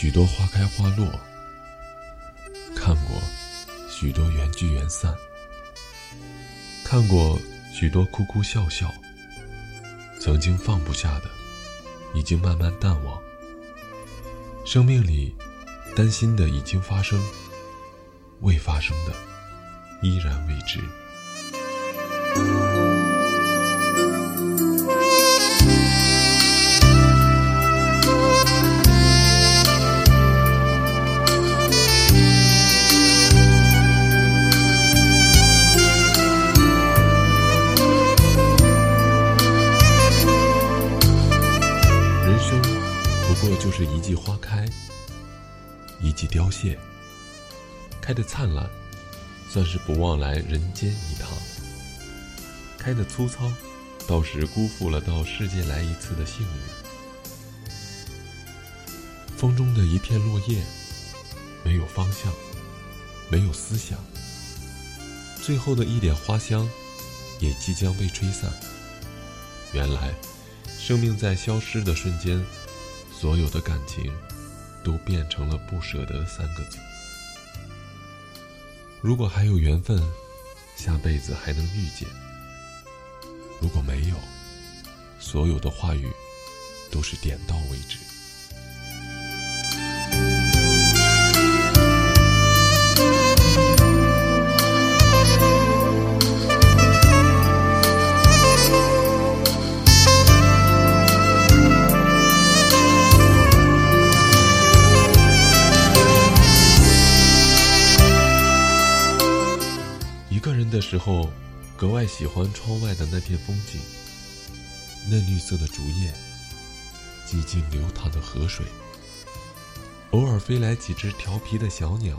许多花开花落，看过许多缘聚缘散，看过许多哭哭笑笑。曾经放不下的，已经慢慢淡忘。生命里担心的已经发生，未发生的依然未知。以及凋谢。开的灿烂，算是不忘来人间一趟；开的粗糙，倒是辜负了到世界来一次的幸运。风中的一片落叶，没有方向，没有思想，最后的一点花香，也即将被吹散。原来，生命在消失的瞬间。所有的感情，都变成了不舍得三个字。如果还有缘分，下辈子还能遇见；如果没有，所有的话语都是点到为止。的时候，格外喜欢窗外的那片风景：嫩绿色的竹叶，寂静流淌的河水，偶尔飞来几只调皮的小鸟，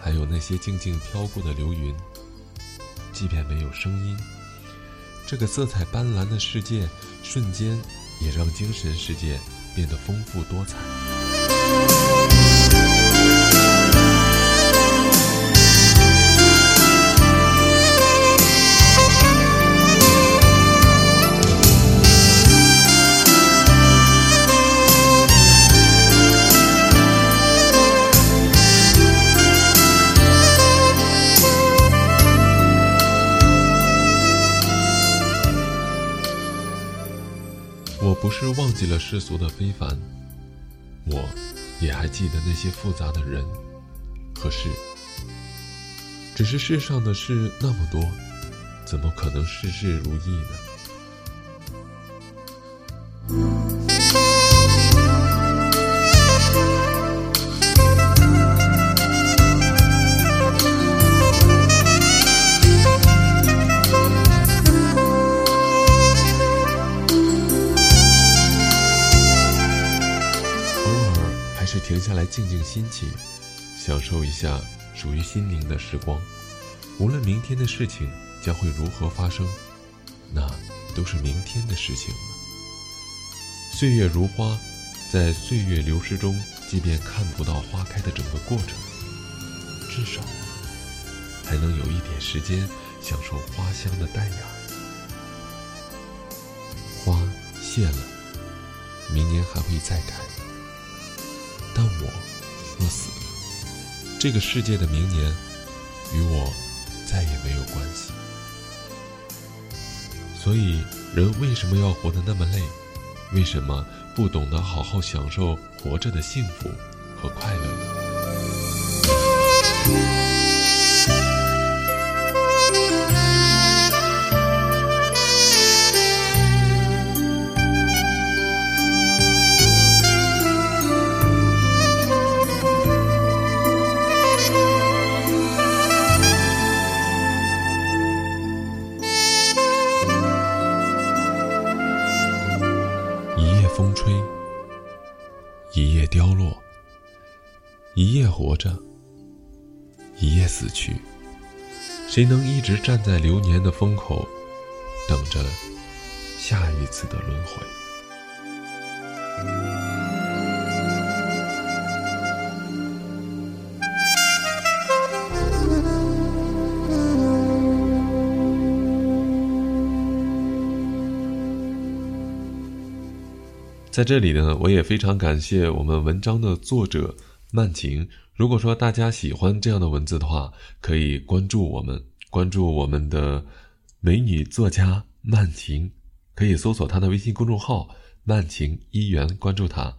还有那些静静飘过的流云。即便没有声音，这个色彩斑斓的世界，瞬间也让精神世界变得丰富多彩。忘记了世俗的非凡，我也还记得那些复杂的人和事。只是世上的事那么多，怎么可能事事如意呢？是停下来，静静心情，享受一下属于心灵的时光。无论明天的事情将会如何发生，那都是明天的事情了。岁月如花，在岁月流逝中，即便看不到花开的整个过程，至少还能有一点时间享受花香的淡雅。花谢了，明年还会再开。我若死了，这个世界的明年与我再也没有关系。所以，人为什么要活得那么累？为什么不懂得好好享受活着的幸福和快乐呢？风吹，一夜凋落，一夜活着，一夜死去。谁能一直站在流年的风口，等着下一次的轮回？在这里呢，我也非常感谢我们文章的作者曼晴。如果说大家喜欢这样的文字的话，可以关注我们，关注我们的美女作家曼晴，可以搜索她的微信公众号“曼晴一元”，关注她。